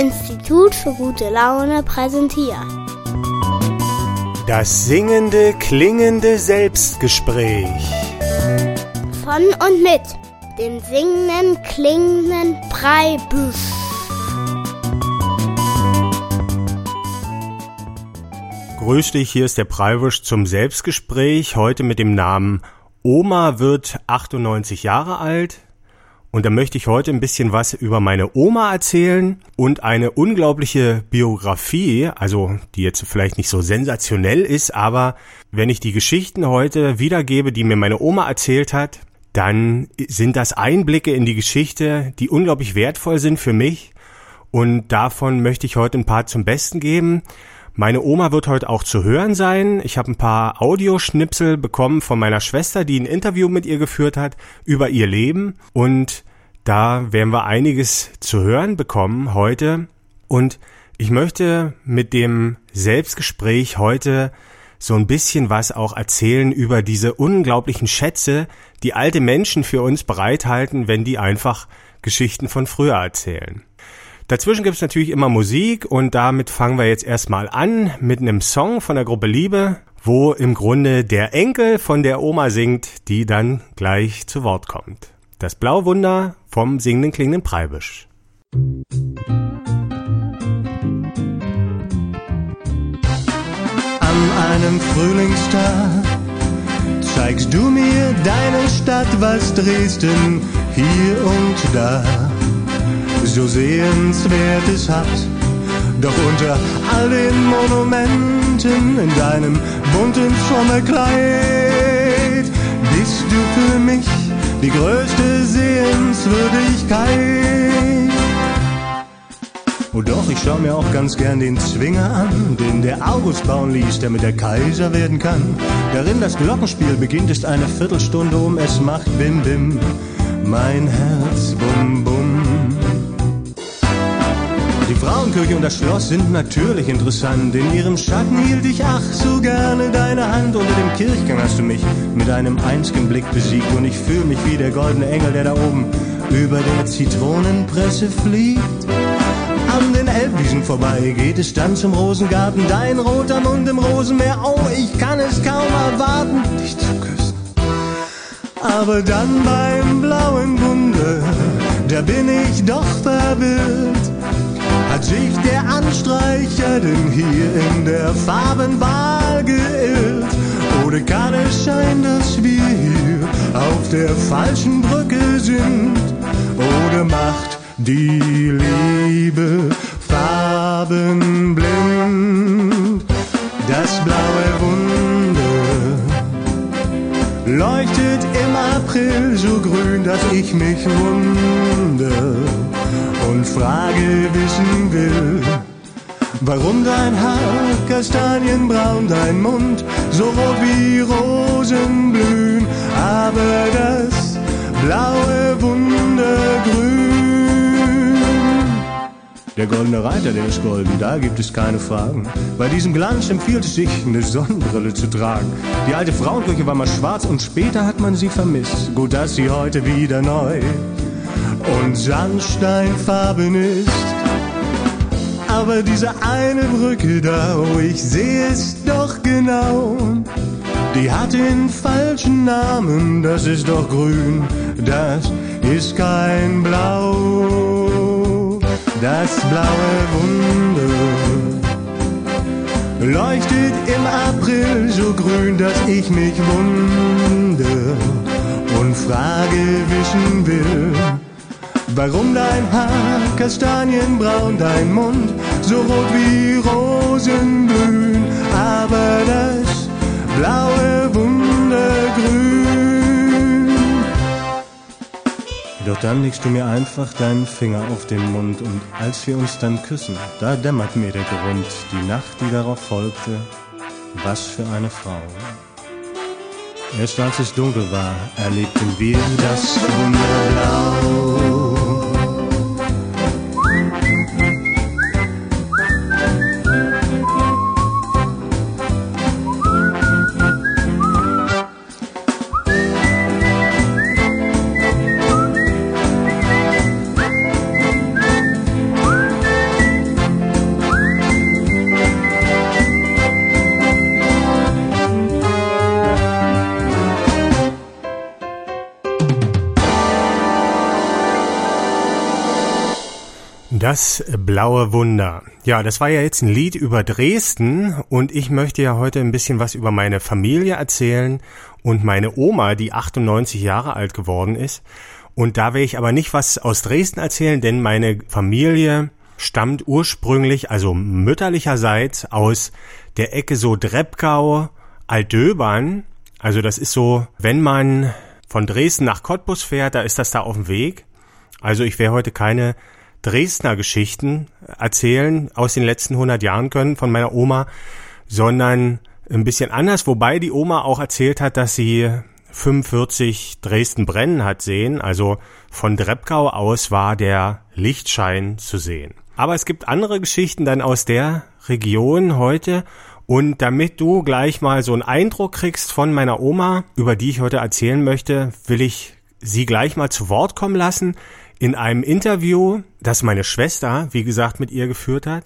Institut für gute Laune präsentiert. Das singende, klingende Selbstgespräch. Von und mit dem singenden, klingenden Breibüsch. Grüß dich, hier ist der Preiwisch zum Selbstgespräch, heute mit dem Namen Oma wird 98 Jahre alt. Und da möchte ich heute ein bisschen was über meine Oma erzählen und eine unglaubliche Biografie, also die jetzt vielleicht nicht so sensationell ist, aber wenn ich die Geschichten heute wiedergebe, die mir meine Oma erzählt hat, dann sind das Einblicke in die Geschichte, die unglaublich wertvoll sind für mich. Und davon möchte ich heute ein paar zum Besten geben. Meine Oma wird heute auch zu hören sein. Ich habe ein paar Audioschnipsel bekommen von meiner Schwester, die ein Interview mit ihr geführt hat über ihr Leben. Und da werden wir einiges zu hören bekommen heute. Und ich möchte mit dem Selbstgespräch heute so ein bisschen was auch erzählen über diese unglaublichen Schätze, die alte Menschen für uns bereithalten, wenn die einfach Geschichten von früher erzählen. Dazwischen gibt's natürlich immer Musik und damit fangen wir jetzt erstmal an mit einem Song von der Gruppe Liebe, wo im Grunde der Enkel von der Oma singt, die dann gleich zu Wort kommt. Das Blauwunder vom singenden klingenden Preibisch. An einem Frühlingstag zeigst du mir deine Stadt, was Dresden hier und da so sehenswert es hat. Doch unter all den Monumenten in deinem bunten Sommerkleid bist du für mich die größte Sehenswürdigkeit. Oh doch, ich schau mir auch ganz gern den Zwinger an, den der August bauen ließ, der mit der Kaiser werden kann. Darin das Glockenspiel beginnt, ist eine Viertelstunde um, es macht Bim Bim, mein Herz Bum Bum. Die Frauenkirche und das Schloss sind natürlich interessant. In ihrem Schatten hielt ich ach so gerne deine Hand. Unter dem Kirchgang hast du mich mit einem einzigen Blick besiegt. Und ich fühle mich wie der goldene Engel, der da oben über der Zitronenpresse fliegt. An den Elbwiesen vorbei geht es dann zum Rosengarten. Dein roter Mund im Rosenmeer. Oh, ich kann es kaum erwarten, dich zu küssen. Aber dann beim blauen Bunde, da bin ich doch verwirrt hat sich der Anstreicher denn hier in der Farbenwahl geirrt? Oder kann es sein, dass wir hier auf der falschen Brücke sind? Oder macht die Liebe farbenblind? Das blaue Wunder leuchtet im April so grün, dass ich mich wundere und Frage wissen will. Warum dein Haar kastanienbraun, dein Mund so rot wie Rosen blühen, aber das blaue Wundergrün. Der goldene Reiter, der ist golden, da gibt es keine Fragen. Bei diesem Glanz empfiehlt es sich, eine Sonnenbrille zu tragen. Die alte Frauenkirche war mal schwarz und später hat man sie vermisst. Gut, dass sie heute wieder neu und Sandsteinfarben ist. Aber diese eine Brücke da, oh, ich sehe es doch genau. Die hat den falschen Namen, das ist doch grün, das ist kein Blau. Das blaue Wunder leuchtet im April so grün, dass ich mich wundere und Frage wissen will. Warum dein Haar kastanienbraun, dein Mund so rot wie Rosen blühen, aber das blaue Wundergrün. Doch dann legst du mir einfach deinen Finger auf den Mund und als wir uns dann küssen, da dämmert mir der Grund, die Nacht, die darauf folgte, was für eine Frau. Erst als es dunkel war, erlebten wir das Wunderblau. Das blaue Wunder. Ja, das war ja jetzt ein Lied über Dresden und ich möchte ja heute ein bisschen was über meine Familie erzählen und meine Oma, die 98 Jahre alt geworden ist. Und da will ich aber nicht was aus Dresden erzählen, denn meine Familie stammt ursprünglich, also mütterlicherseits, aus der Ecke so Dreppgau, Altdöbern. Also das ist so, wenn man von Dresden nach Cottbus fährt, da ist das da auf dem Weg. Also ich werde heute keine Dresdner Geschichten erzählen aus den letzten 100 Jahren können von meiner Oma, sondern ein bisschen anders, wobei die Oma auch erzählt hat, dass sie 45 Dresden brennen hat sehen, also von Dreppgau aus war der Lichtschein zu sehen. Aber es gibt andere Geschichten dann aus der Region heute. Und damit du gleich mal so einen Eindruck kriegst von meiner Oma, über die ich heute erzählen möchte, will ich sie gleich mal zu Wort kommen lassen in einem Interview, das meine Schwester, wie gesagt, mit ihr geführt hat.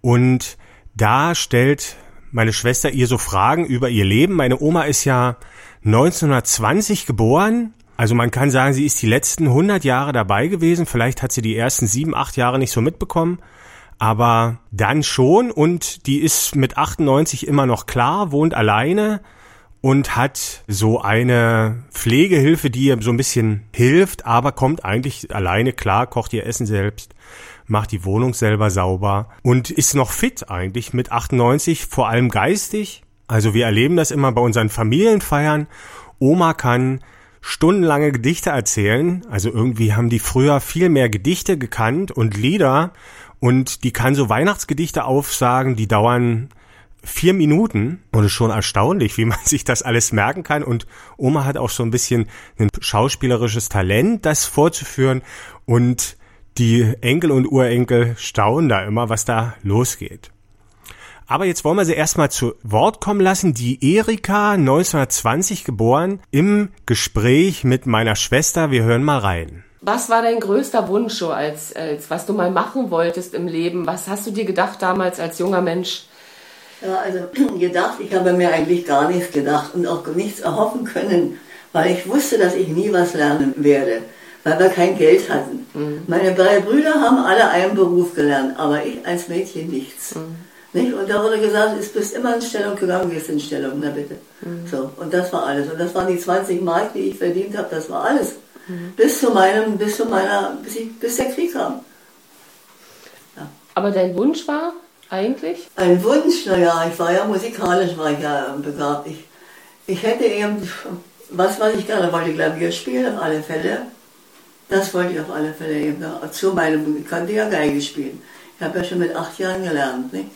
Und da stellt meine Schwester ihr so Fragen über ihr Leben. Meine Oma ist ja 1920 geboren. Also man kann sagen, sie ist die letzten 100 Jahre dabei gewesen. Vielleicht hat sie die ersten sieben, acht Jahre nicht so mitbekommen. Aber dann schon und die ist mit 98 immer noch klar, wohnt alleine und hat so eine Pflegehilfe, die ihr so ein bisschen hilft, aber kommt eigentlich alleine klar, kocht ihr Essen selbst, macht die Wohnung selber sauber und ist noch fit eigentlich mit 98, vor allem geistig. Also wir erleben das immer bei unseren Familienfeiern. Oma kann stundenlange Gedichte erzählen. Also irgendwie haben die früher viel mehr Gedichte gekannt und Lieder und die kann so Weihnachtsgedichte aufsagen, die dauern vier Minuten und ist schon erstaunlich, wie man sich das alles merken kann. Und Oma hat auch so ein bisschen ein schauspielerisches Talent, das vorzuführen. Und die Enkel und Urenkel staunen da immer, was da losgeht. Aber jetzt wollen wir sie erstmal zu Wort kommen lassen. Die Erika, 1920 geboren, im Gespräch mit meiner Schwester. Wir hören mal rein. Was war dein größter Wunsch so als, als was du mal machen wolltest im Leben? Was hast du dir gedacht damals als junger Mensch? Ja, also gedacht, ich habe mir eigentlich gar nichts gedacht und auch nichts erhoffen können, weil ich wusste, dass ich nie was lernen werde, weil wir kein Geld hatten. Mhm. Meine drei Brüder haben alle einen Beruf gelernt, aber ich als Mädchen nichts. Mhm. Nicht? Und da wurde gesagt, du bist immer in Stellung gegangen, gehst in Stellung, na bitte. Mhm. So, und das war alles. Und das waren die 20 Mark, die ich verdient habe, das war alles. Mhm. Bis zu meinem, bis zu meiner, bis, ich, bis der Krieg kam. Ja. Aber dein Wunsch war, eigentlich? Ein Wunsch, naja, ich war ja musikalisch, war ich ja begabt. Ich, ich hätte eben, was weiß ich gerne, wollte Klavier spielen auf alle Fälle. Das wollte ich auf alle Fälle eben. Zu meinem, ich konnte ja Geige spielen. Ich habe ja schon mit acht Jahren gelernt, nicht?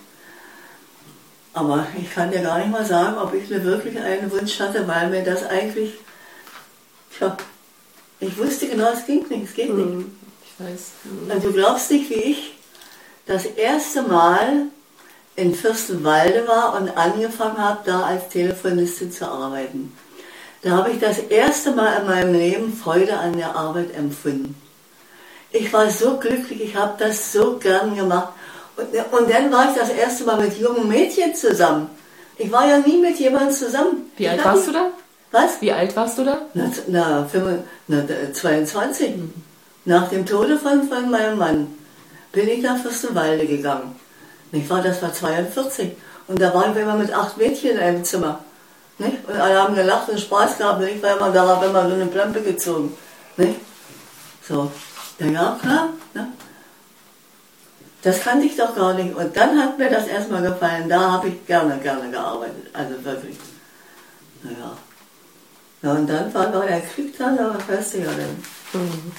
Aber ich kann dir gar nicht mal sagen, ob ich mir wirklich einen Wunsch hatte, weil mir das eigentlich, tja, ich wusste genau, es ging nicht, es geht nicht. Hm, ich weiß. Und also du glaubst nicht, wie ich das erste Mal in Fürstenwalde war und angefangen habe, da als Telefonistin zu arbeiten. Da habe ich das erste Mal in meinem Leben Freude an der Arbeit empfunden. Ich war so glücklich, ich habe das so gern gemacht. Und, und dann war ich das erste Mal mit jungen Mädchen zusammen. Ich war ja nie mit jemandem zusammen. Wie alt warst du da? Was? Wie alt warst du da? Na, na, 25, na 22. Mhm. Nach dem Tode von, von meinem Mann bin ich nach Fürstenwalde gegangen. Nicht wahr? Das war 42. Und da waren wir immer mit acht Mädchen in einem Zimmer. Nicht? Und alle haben gelacht und Spaß gehabt. Und ich war immer da, habe immer so eine Plampe gezogen. Nicht? So. Ja, ja, klar. Ne? Das kannte ich doch gar nicht. Und dann hat mir das erstmal gefallen. Da habe ich gerne, gerne gearbeitet. Also wirklich. Naja. Ja, und dann war noch der Krieg da, da du ja dann. Mhm.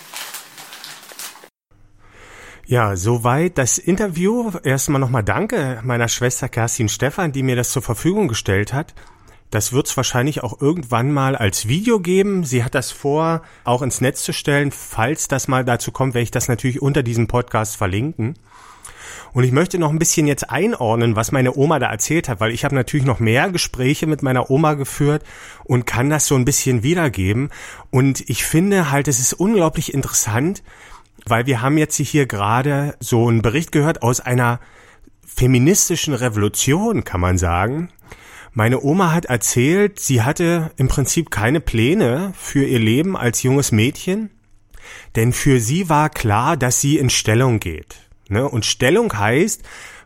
Ja, soweit das Interview. Erstmal nochmal danke meiner Schwester Kerstin Stephan, die mir das zur Verfügung gestellt hat. Das wird es wahrscheinlich auch irgendwann mal als Video geben. Sie hat das vor, auch ins Netz zu stellen. Falls das mal dazu kommt, werde ich das natürlich unter diesem Podcast verlinken. Und ich möchte noch ein bisschen jetzt einordnen, was meine Oma da erzählt hat, weil ich habe natürlich noch mehr Gespräche mit meiner Oma geführt und kann das so ein bisschen wiedergeben. Und ich finde halt, es ist unglaublich interessant, weil wir haben jetzt hier gerade so einen Bericht gehört aus einer feministischen Revolution, kann man sagen. Meine Oma hat erzählt, sie hatte im Prinzip keine Pläne für ihr Leben als junges Mädchen. denn für sie war klar, dass sie in Stellung geht. Ne? Und Stellung heißt,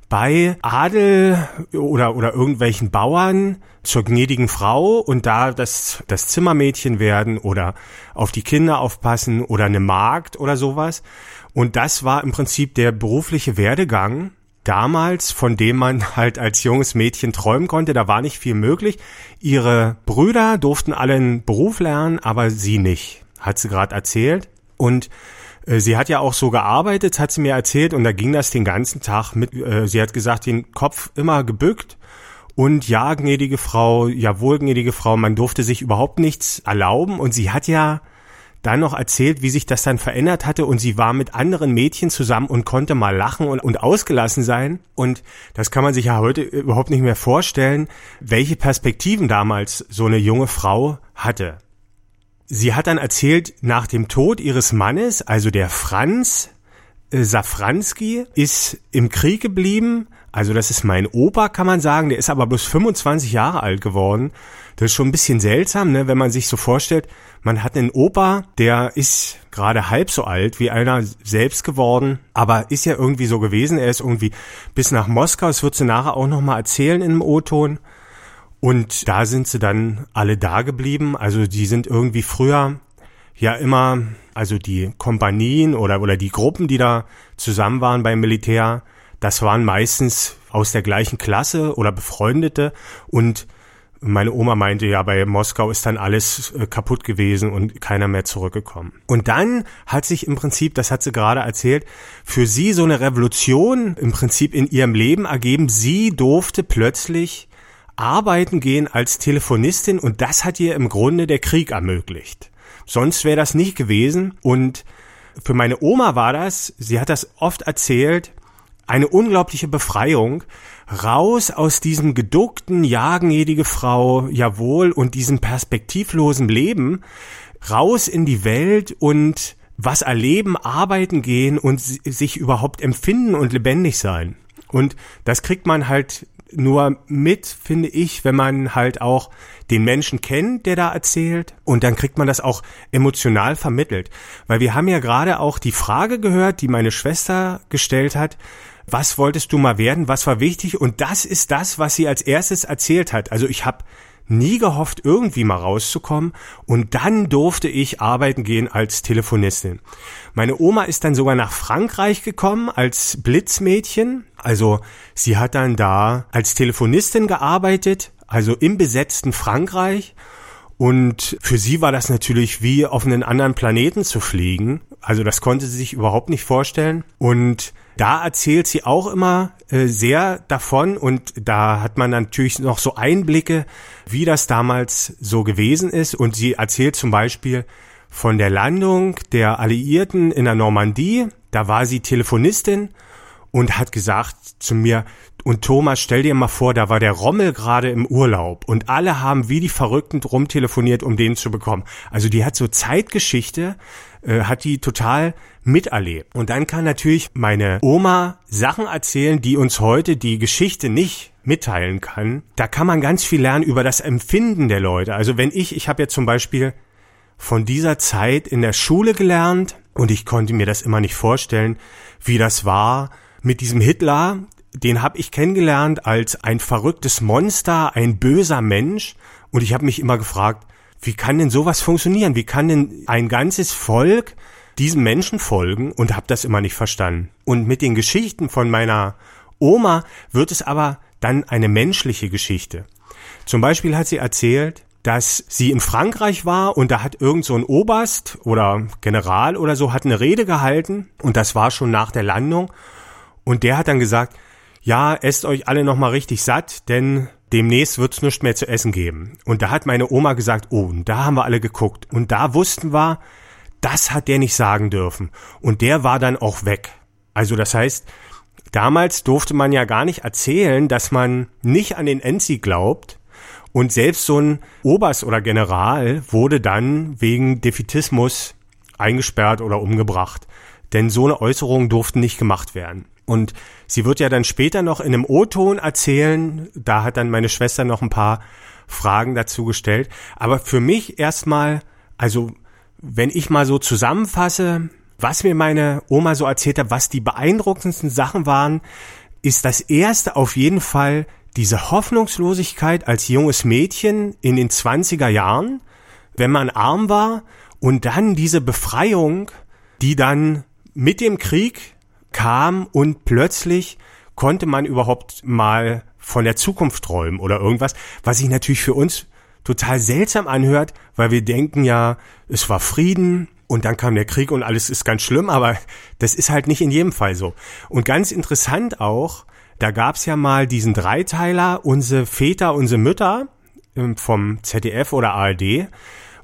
bei Adel oder, oder irgendwelchen Bauern zur gnädigen Frau und da das, das Zimmermädchen werden oder auf die Kinder aufpassen oder eine Magd oder sowas. Und das war im Prinzip der berufliche Werdegang damals, von dem man halt als junges Mädchen träumen konnte. Da war nicht viel möglich. Ihre Brüder durften alle einen Beruf lernen, aber sie nicht, hat sie gerade erzählt. Und sie hat ja auch so gearbeitet, hat sie mir erzählt, und da ging das den ganzen Tag mit, äh, sie hat gesagt, den Kopf immer gebückt. Und ja, gnädige Frau, jawohl, gnädige Frau, man durfte sich überhaupt nichts erlauben. Und sie hat ja dann noch erzählt, wie sich das dann verändert hatte und sie war mit anderen Mädchen zusammen und konnte mal lachen und, und ausgelassen sein. Und das kann man sich ja heute überhaupt nicht mehr vorstellen, welche Perspektiven damals so eine junge Frau hatte. Sie hat dann erzählt, nach dem Tod ihres Mannes, also der Franz äh, Safranski, ist im Krieg geblieben. Also das ist mein Opa, kann man sagen. Der ist aber bloß 25 Jahre alt geworden. Das ist schon ein bisschen seltsam, ne, wenn man sich so vorstellt, man hat einen Opa, der ist gerade halb so alt wie einer selbst geworden, aber ist ja irgendwie so gewesen. Er ist irgendwie bis nach Moskau, das wird sie nachher auch nochmal erzählen in einem O-Ton. Und da sind sie dann alle da geblieben. Also die sind irgendwie früher ja immer, also die Kompanien oder, oder die Gruppen, die da zusammen waren beim Militär, das waren meistens aus der gleichen Klasse oder Befreundete und meine Oma meinte ja, bei Moskau ist dann alles äh, kaputt gewesen und keiner mehr zurückgekommen. Und dann hat sich im Prinzip, das hat sie gerade erzählt, für sie so eine Revolution im Prinzip in ihrem Leben ergeben. Sie durfte plötzlich arbeiten gehen als Telefonistin und das hat ihr im Grunde der Krieg ermöglicht. Sonst wäre das nicht gewesen und für meine Oma war das, sie hat das oft erzählt, eine unglaubliche Befreiung, raus aus diesem geduckten, jagenjedige Frau, jawohl, und diesem perspektivlosen Leben, raus in die Welt und was erleben, arbeiten gehen und sich überhaupt empfinden und lebendig sein. Und das kriegt man halt nur mit, finde ich, wenn man halt auch den Menschen kennt, der da erzählt. Und dann kriegt man das auch emotional vermittelt. Weil wir haben ja gerade auch die Frage gehört, die meine Schwester gestellt hat. Was wolltest du mal werden? Was war wichtig? Und das ist das, was sie als erstes erzählt hat. Also ich habe nie gehofft, irgendwie mal rauszukommen und dann durfte ich arbeiten gehen als Telefonistin. Meine Oma ist dann sogar nach Frankreich gekommen als Blitzmädchen. Also sie hat dann da als Telefonistin gearbeitet, also im besetzten Frankreich. Und für sie war das natürlich wie auf einen anderen Planeten zu fliegen. Also das konnte sie sich überhaupt nicht vorstellen. Und da erzählt sie auch immer äh, sehr davon und da hat man natürlich noch so Einblicke, wie das damals so gewesen ist. Und sie erzählt zum Beispiel von der Landung der Alliierten in der Normandie. Da war sie Telefonistin und hat gesagt zu mir, und Thomas, stell dir mal vor, da war der Rommel gerade im Urlaub und alle haben wie die Verrückten rumtelefoniert, um den zu bekommen. Also die hat so Zeitgeschichte, äh, hat die total miterlebt. Und dann kann natürlich meine Oma Sachen erzählen, die uns heute die Geschichte nicht mitteilen kann. Da kann man ganz viel lernen über das Empfinden der Leute. Also wenn ich, ich habe ja zum Beispiel von dieser Zeit in der Schule gelernt und ich konnte mir das immer nicht vorstellen, wie das war mit diesem Hitler. Den habe ich kennengelernt als ein verrücktes Monster, ein böser Mensch und ich habe mich immer gefragt, wie kann denn sowas funktionieren? Wie kann denn ein ganzes Volk diesem Menschen folgen und habe das immer nicht verstanden. Und mit den Geschichten von meiner Oma wird es aber dann eine menschliche Geschichte. Zum Beispiel hat sie erzählt, dass sie in Frankreich war und da hat irgend so ein Oberst oder General oder so hat eine Rede gehalten und das war schon nach der Landung und der hat dann gesagt, ja, esst euch alle nochmal richtig satt, denn demnächst wird's nichts mehr zu essen geben. Und da hat meine Oma gesagt, oh, und da haben wir alle geguckt und da wussten wir, das hat der nicht sagen dürfen. Und der war dann auch weg. Also das heißt, damals durfte man ja gar nicht erzählen, dass man nicht an den Enzi glaubt. Und selbst so ein Oberst oder General wurde dann wegen Defitismus eingesperrt oder umgebracht. Denn so eine Äußerung durften nicht gemacht werden. Und sie wird ja dann später noch in einem O-Ton erzählen, da hat dann meine Schwester noch ein paar Fragen dazu gestellt. Aber für mich erstmal, also wenn ich mal so zusammenfasse, was mir meine Oma so erzählt hat, was die beeindruckendsten Sachen waren, ist das erste auf jeden Fall diese Hoffnungslosigkeit als junges Mädchen in den 20er Jahren, wenn man arm war und dann diese Befreiung, die dann mit dem Krieg kam und plötzlich konnte man überhaupt mal von der Zukunft träumen oder irgendwas, was sich natürlich für uns total seltsam anhört, weil wir denken ja, es war Frieden und dann kam der Krieg und alles ist ganz schlimm, aber das ist halt nicht in jedem Fall so. Und ganz interessant auch, da gab's ja mal diesen Dreiteiler, unsere Väter, unsere Mütter ähm, vom ZDF oder ARD.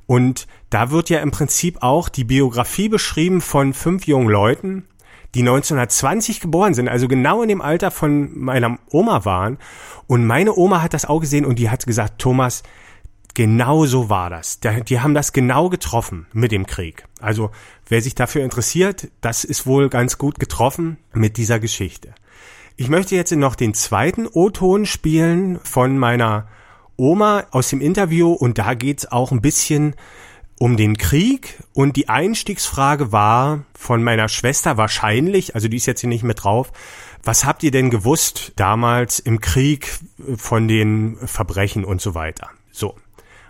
Und da wird ja im Prinzip auch die Biografie beschrieben von fünf jungen Leuten, die 1920 geboren sind, also genau in dem Alter von meiner Oma waren. Und meine Oma hat das auch gesehen und die hat gesagt, Thomas, genau so war das. Die haben das genau getroffen mit dem Krieg. Also wer sich dafür interessiert, das ist wohl ganz gut getroffen mit dieser Geschichte. Ich möchte jetzt noch den zweiten O-Ton spielen von meiner Oma aus dem Interview und da geht's auch ein bisschen um den Krieg und die Einstiegsfrage war von meiner Schwester wahrscheinlich, also die ist jetzt hier nicht mit drauf, was habt ihr denn gewusst damals im Krieg von den Verbrechen und so weiter? So,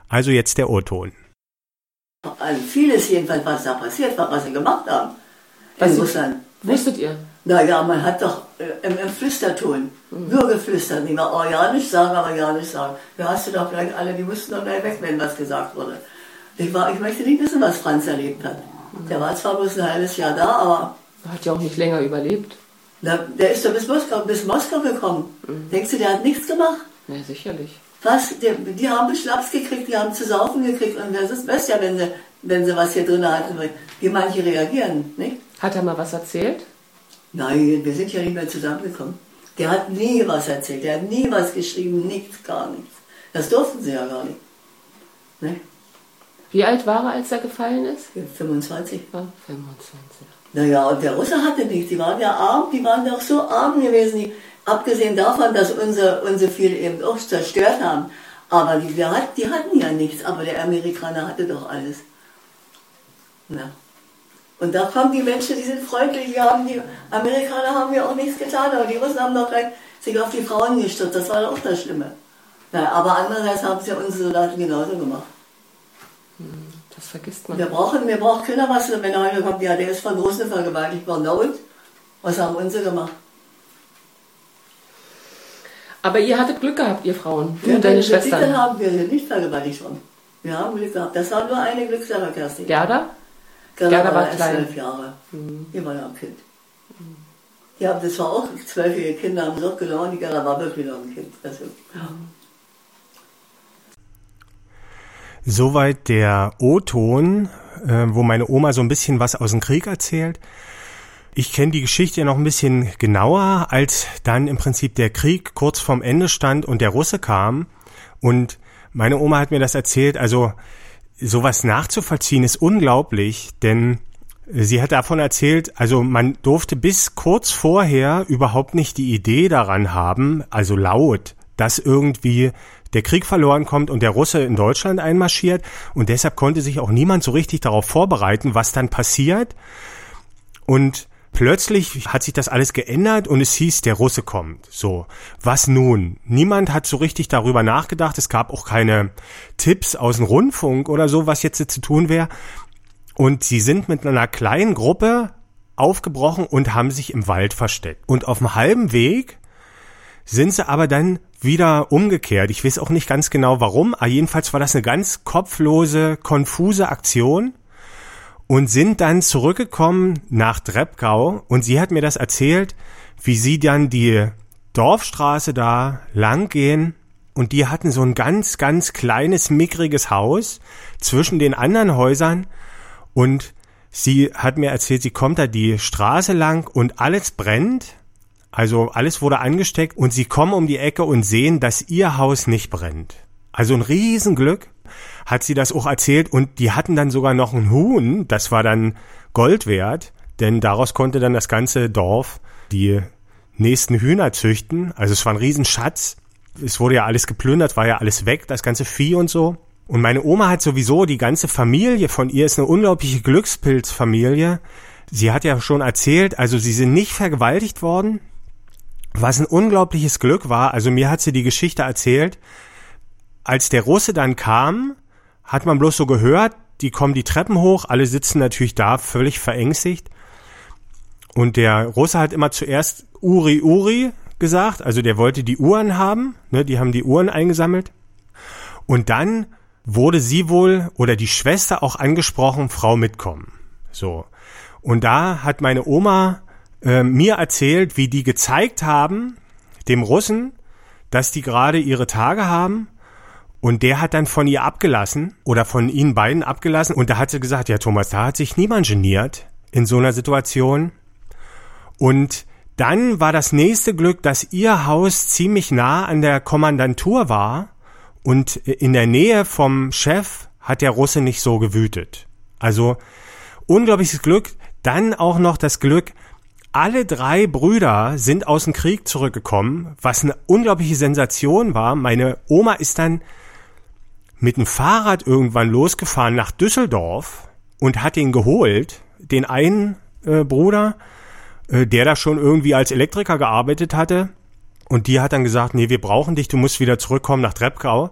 also jetzt der O-Ton. Also vieles jedenfalls, was da passiert war, was sie gemacht haben. Was in Russland. Wusstet ihr? Naja, man hat doch äh, im, im Flüsterton, nur geflüstert, nicht mal, oh ja nicht sagen, aber ja nicht sagen. Da hast du doch gleich alle, die mussten doch gleich weg, wenn was gesagt wurde. Ich, war, ich möchte nicht wissen, was Franz erlebt hat. Der war zwar bloß ein halbes Jahr da, aber Hat ja auch nicht länger überlebt. na, der ist doch bis Moskau, bis Moskau gekommen. Denkst du, der hat nichts gemacht? Ja, sicherlich. Was? Die, die haben Schnaps gekriegt, die haben zu saufen gekriegt und das ist ja, wenn sie, wenn sie was hier drin hatten, wie manche reagieren, nicht? Hat er mal was erzählt? Nein, wir sind ja nicht mehr zusammengekommen. Der hat nie was erzählt, der hat nie was geschrieben, nichts, gar nichts. Das durften sie ja gar nicht. Ne? Wie alt war er, als er gefallen ist? 25. Ja, 25. Naja, und der Russe hatte nichts. Die waren ja arm, die waren doch so arm gewesen. Die, abgesehen davon, dass unsere, unsere viele eben auch zerstört haben. Aber die, wir hat, die hatten ja nichts. Aber der Amerikaner hatte doch alles. Na. Und da kommen die Menschen, die sind freundlich. Wir haben die Amerikaner haben ja auch nichts getan. Aber die Russen haben doch gleich sich auf die Frauen gestürzt. Das war doch auch das Schlimme. Na, aber andererseits haben es ja unsere Soldaten genauso gemacht. Das vergisst man. Wir brauchen, wir brauchen Kinder, was, wenn heute kommt, ja, der ist von Russen vergewaltigt worden. Na und? Was haben unsere gemacht? Aber ihr hattet Glück gehabt, ihr Frauen. Ja, und deine Schwestern. haben wir nicht vergewaltigt worden. Wir haben Glück gehabt. Das war nur eine Glückssache, Kerstin. Gerda? Gerda Gerda war war erst klein. zwölf Jahre. Die war ja ein Kind. Ja, das war auch zwölfjährige Kinder haben es auch genommen. Die Gerda war wirklich noch ein Kind. Also, Soweit der O-Ton, äh, wo meine Oma so ein bisschen was aus dem Krieg erzählt. Ich kenne die Geschichte noch ein bisschen genauer, als dann im Prinzip der Krieg kurz vorm Ende stand und der Russe kam. Und meine Oma hat mir das erzählt. Also sowas nachzuvollziehen ist unglaublich, denn sie hat davon erzählt, also man durfte bis kurz vorher überhaupt nicht die Idee daran haben, also laut, dass irgendwie der Krieg verloren kommt und der Russe in Deutschland einmarschiert und deshalb konnte sich auch niemand so richtig darauf vorbereiten, was dann passiert. Und plötzlich hat sich das alles geändert und es hieß, der Russe kommt. So, was nun? Niemand hat so richtig darüber nachgedacht. Es gab auch keine Tipps aus dem Rundfunk oder so, was jetzt zu tun wäre. Und sie sind mit einer kleinen Gruppe aufgebrochen und haben sich im Wald versteckt. Und auf dem halben Weg sind sie aber dann wieder umgekehrt. Ich weiß auch nicht ganz genau warum, aber jedenfalls war das eine ganz kopflose, konfuse Aktion und sind dann zurückgekommen nach Dreppgau und sie hat mir das erzählt, wie sie dann die Dorfstraße da lang gehen und die hatten so ein ganz, ganz kleines, mickriges Haus zwischen den anderen Häusern und sie hat mir erzählt, sie kommt da die Straße lang und alles brennt. Also alles wurde angesteckt und sie kommen um die Ecke und sehen, dass ihr Haus nicht brennt. Also ein Riesenglück hat sie das auch erzählt und die hatten dann sogar noch ein Huhn, das war dann Gold wert, denn daraus konnte dann das ganze Dorf die nächsten Hühner züchten. Also es war ein Riesenschatz. Es wurde ja alles geplündert, war ja alles weg, das ganze Vieh und so. Und meine Oma hat sowieso, die ganze Familie von ihr ist eine unglaubliche Glückspilzfamilie. Sie hat ja schon erzählt, also sie sind nicht vergewaltigt worden, was ein unglaubliches Glück war. Also mir hat sie die Geschichte erzählt. Als der Russe dann kam, hat man bloß so gehört, die kommen die Treppen hoch, alle sitzen natürlich da, völlig verängstigt. Und der Russe hat immer zuerst Uri Uri gesagt, also der wollte die Uhren haben, ne, die haben die Uhren eingesammelt. Und dann wurde sie wohl oder die Schwester auch angesprochen, Frau mitkommen. So. Und da hat meine Oma äh, mir erzählt, wie die gezeigt haben, dem Russen, dass die gerade ihre Tage haben. Und der hat dann von ihr abgelassen oder von ihnen beiden abgelassen. Und da hat sie gesagt, ja Thomas, da hat sich niemand geniert in so einer Situation. Und dann war das nächste Glück, dass ihr Haus ziemlich nah an der Kommandantur war und in der Nähe vom Chef hat der Russe nicht so gewütet. Also unglaubliches Glück. Dann auch noch das Glück, alle drei Brüder sind aus dem Krieg zurückgekommen, was eine unglaubliche Sensation war. Meine Oma ist dann mit dem Fahrrad irgendwann losgefahren nach Düsseldorf und hat ihn geholt, den einen äh, Bruder, äh, der da schon irgendwie als Elektriker gearbeitet hatte. Und die hat dann gesagt, nee, wir brauchen dich, du musst wieder zurückkommen nach Treppkau.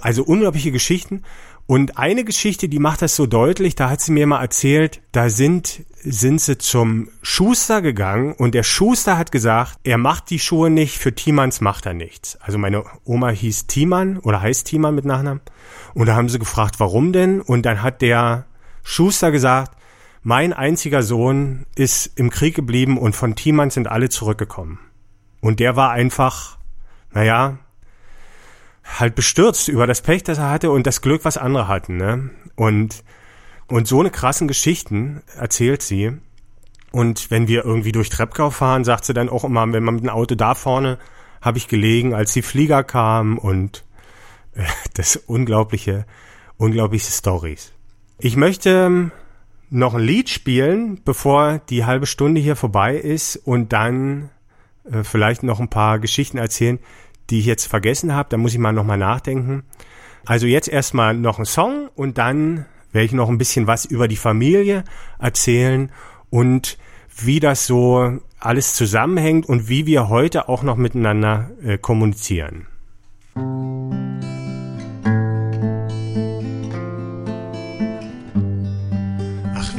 Also unglaubliche Geschichten. Und eine Geschichte, die macht das so deutlich, da hat sie mir mal erzählt, da sind, sind sie zum Schuster gegangen und der Schuster hat gesagt, er macht die Schuhe nicht, für Tiemans macht er nichts. Also meine Oma hieß Tiemann oder heißt Tiemann mit Nachnamen. Und da haben sie gefragt, warum denn? Und dann hat der Schuster gesagt, mein einziger Sohn ist im Krieg geblieben und von Thiemann sind alle zurückgekommen. Und der war einfach, naja, halt bestürzt über das Pech, das er hatte und das Glück, was andere hatten. Ne? Und, und so eine krassen Geschichten erzählt sie. Und wenn wir irgendwie durch Treppkau fahren, sagt sie dann auch immer, wenn man mit dem Auto da vorne habe ich gelegen, als die Flieger kamen und äh, das unglaubliche, unglaubliche Stories. Ich möchte ähm, noch ein Lied spielen, bevor die halbe Stunde hier vorbei ist und dann äh, vielleicht noch ein paar Geschichten erzählen, die ich jetzt vergessen habe. Da muss ich mal nochmal nachdenken. Also jetzt erstmal noch ein Song und dann werde ich noch ein bisschen was über die Familie erzählen und wie das so alles zusammenhängt und wie wir heute auch noch miteinander äh, kommunizieren.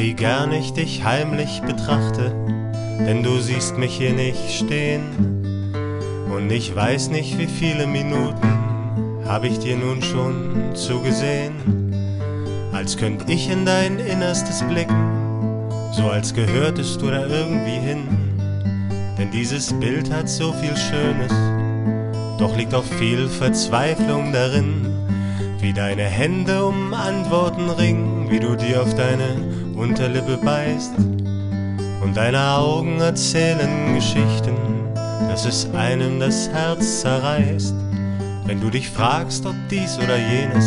wie gern ich dich heimlich betrachte, denn du siehst mich hier nicht stehen. Und ich weiß nicht, wie viele Minuten hab ich dir nun schon zugesehen. Als könnt ich in dein Innerstes blicken, so als gehörtest du da irgendwie hin. Denn dieses Bild hat so viel Schönes, doch liegt auch viel Verzweiflung darin. Wie deine Hände um Antworten ringen, wie du dir auf deine Unterlippe beißt und deine Augen erzählen Geschichten, dass es einem das Herz zerreißt, wenn du dich fragst, ob dies oder jenes.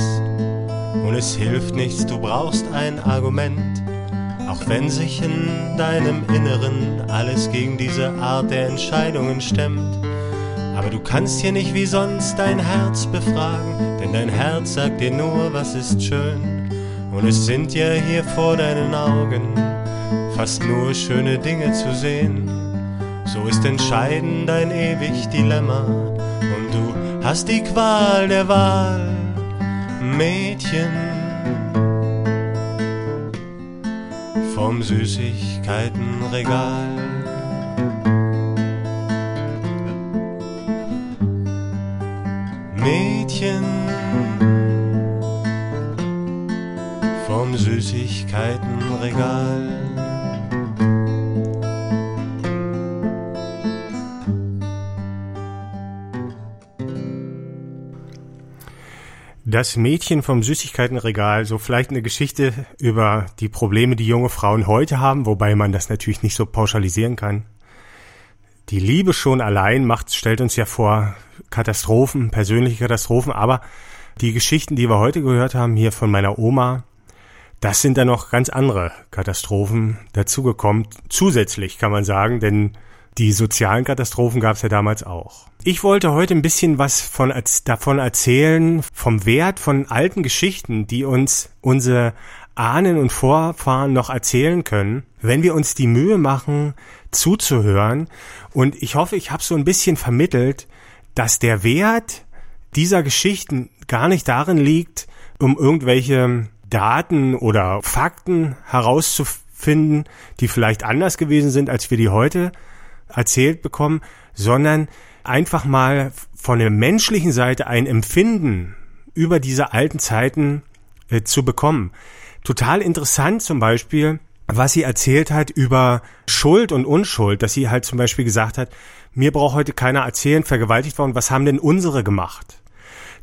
Und es hilft nichts, du brauchst ein Argument, auch wenn sich in deinem Inneren alles gegen diese Art der Entscheidungen stemmt. Aber du kannst hier nicht wie sonst dein Herz befragen, denn dein Herz sagt dir nur, was ist schön. Und es sind ja hier vor deinen Augen fast nur schöne Dinge zu sehen. So ist entscheidend dein ewig Dilemma und du hast die Qual der Wahl, Mädchen. Vom Süßigkeitenregal. Mädchen. Süßigkeitenregal. Das Mädchen vom Süßigkeitenregal, so vielleicht eine Geschichte über die Probleme, die junge Frauen heute haben, wobei man das natürlich nicht so pauschalisieren kann. Die Liebe schon allein macht, stellt uns ja vor Katastrophen, persönliche Katastrophen, aber die Geschichten, die wir heute gehört haben, hier von meiner Oma, das sind dann noch ganz andere Katastrophen dazugekommen. Zusätzlich kann man sagen, denn die sozialen Katastrophen gab es ja damals auch. Ich wollte heute ein bisschen was von, davon erzählen, vom Wert von alten Geschichten, die uns unsere Ahnen und Vorfahren noch erzählen können, wenn wir uns die Mühe machen, zuzuhören. Und ich hoffe, ich habe so ein bisschen vermittelt, dass der Wert dieser Geschichten gar nicht darin liegt, um irgendwelche Daten oder Fakten herauszufinden, die vielleicht anders gewesen sind, als wir die heute erzählt bekommen, sondern einfach mal von der menschlichen Seite ein Empfinden über diese alten Zeiten äh, zu bekommen. Total interessant zum Beispiel, was sie erzählt hat über Schuld und Unschuld, dass sie halt zum Beispiel gesagt hat, mir braucht heute keiner erzählen, vergewaltigt worden, was haben denn unsere gemacht?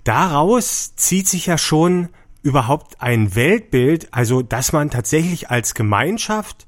Daraus zieht sich ja schon überhaupt ein Weltbild, also dass man tatsächlich als Gemeinschaft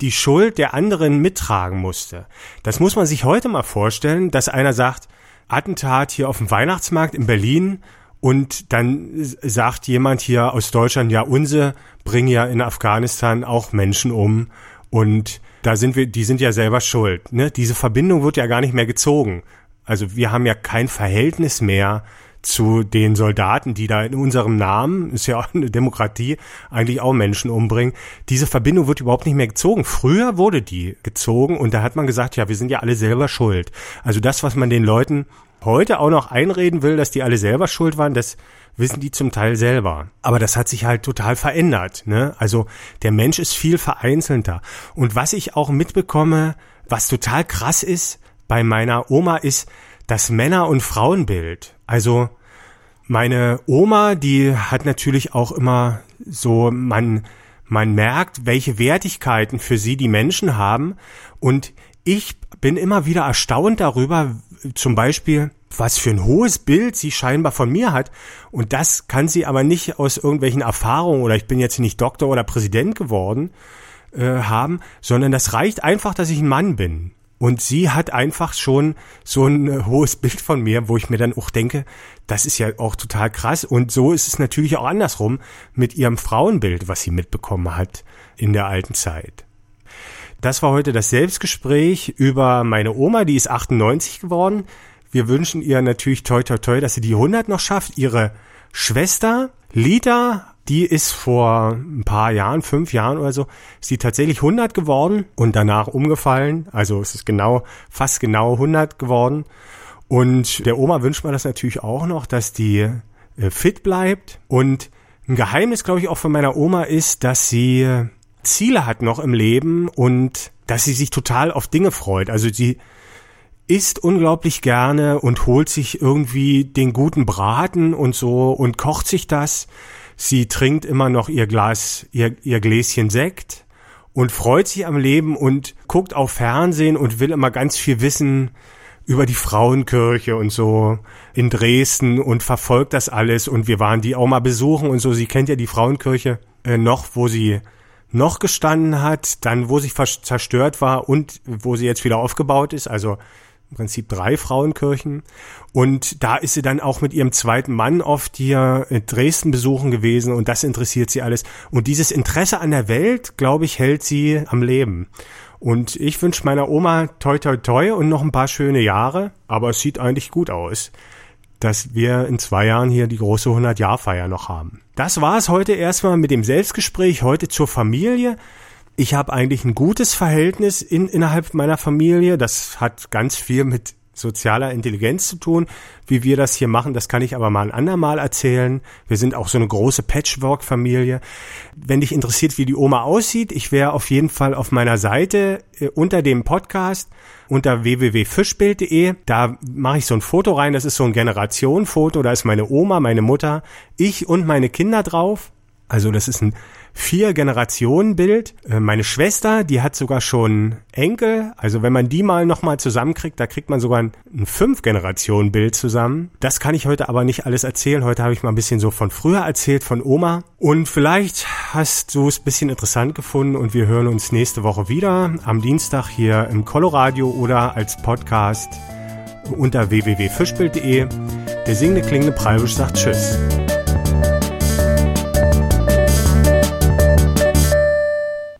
die Schuld der anderen mittragen musste. Das muss man sich heute mal vorstellen, dass einer sagt, Attentat hier auf dem Weihnachtsmarkt in Berlin und dann sagt jemand hier aus Deutschland, ja, unsere bringen ja in Afghanistan auch Menschen um und da sind wir, die sind ja selber schuld. Ne? Diese Verbindung wird ja gar nicht mehr gezogen. Also wir haben ja kein Verhältnis mehr zu den Soldaten, die da in unserem Namen, ist ja auch eine Demokratie, eigentlich auch Menschen umbringen. Diese Verbindung wird überhaupt nicht mehr gezogen. Früher wurde die gezogen und da hat man gesagt, ja, wir sind ja alle selber schuld. Also das, was man den Leuten heute auch noch einreden will, dass die alle selber schuld waren, das wissen die zum Teil selber. Aber das hat sich halt total verändert. Ne? Also der Mensch ist viel vereinzelter. Und was ich auch mitbekomme, was total krass ist bei meiner Oma, ist das Männer- und Frauenbild. Also meine Oma, die hat natürlich auch immer so, man, man merkt, welche Wertigkeiten für sie die Menschen haben. Und ich bin immer wieder erstaunt darüber, zum Beispiel, was für ein hohes Bild sie scheinbar von mir hat. Und das kann sie aber nicht aus irgendwelchen Erfahrungen oder ich bin jetzt nicht Doktor oder Präsident geworden äh, haben, sondern das reicht einfach, dass ich ein Mann bin. Und sie hat einfach schon so ein äh, hohes Bild von mir, wo ich mir dann auch denke, das ist ja auch total krass. Und so ist es natürlich auch andersrum mit ihrem Frauenbild, was sie mitbekommen hat in der alten Zeit. Das war heute das Selbstgespräch über meine Oma, die ist 98 geworden. Wir wünschen ihr natürlich toi toi toi, dass sie die 100 noch schafft. Ihre Schwester Lita, die ist vor ein paar Jahren, fünf Jahren oder so, ist sie tatsächlich 100 geworden und danach umgefallen. Also es ist genau, fast genau 100 geworden. Und der Oma wünscht man das natürlich auch noch, dass die äh, fit bleibt. Und ein Geheimnis, glaube ich, auch von meiner Oma ist, dass sie Ziele hat noch im Leben und dass sie sich total auf Dinge freut. Also sie isst unglaublich gerne und holt sich irgendwie den guten Braten und so und kocht sich das. Sie trinkt immer noch ihr Glas, ihr, ihr Gläschen Sekt und freut sich am Leben und guckt auf Fernsehen und will immer ganz viel wissen über die Frauenkirche und so in Dresden und verfolgt das alles und wir waren die auch mal besuchen und so. Sie kennt ja die Frauenkirche äh, noch, wo sie noch gestanden hat, dann wo sie zerstört war und wo sie jetzt wieder aufgebaut ist, also im Prinzip drei Frauenkirchen. Und da ist sie dann auch mit ihrem zweiten Mann oft hier in Dresden besuchen gewesen und das interessiert sie alles. Und dieses Interesse an der Welt, glaube ich, hält sie am Leben. Und ich wünsche meiner Oma toi toi toi und noch ein paar schöne Jahre, aber es sieht eigentlich gut aus dass wir in zwei Jahren hier die große 100-Jahr-Feier noch haben. Das war es heute erstmal mit dem Selbstgespräch, heute zur Familie. Ich habe eigentlich ein gutes Verhältnis in, innerhalb meiner Familie. Das hat ganz viel mit sozialer Intelligenz zu tun. Wie wir das hier machen, das kann ich aber mal ein andermal erzählen. Wir sind auch so eine große Patchwork-Familie. Wenn dich interessiert, wie die Oma aussieht, ich wäre auf jeden Fall auf meiner Seite äh, unter dem Podcast unter www.fischbild.de. Da mache ich so ein Foto rein. Das ist so ein Generationenfoto. Da ist meine Oma, meine Mutter, ich und meine Kinder drauf. Also das ist ein vier Generationen Bild. Äh, meine Schwester, die hat sogar schon Enkel. Also wenn man die mal nochmal zusammenkriegt, da kriegt man sogar ein, ein fünf Generationen Bild zusammen. Das kann ich heute aber nicht alles erzählen. Heute habe ich mal ein bisschen so von früher erzählt, von Oma. Und vielleicht hast du es ein bisschen interessant gefunden und wir hören uns nächste Woche wieder am Dienstag hier im Coloradio oder als Podcast unter www.fischbild.de. Der singende klingende Preibisch sagt Tschüss.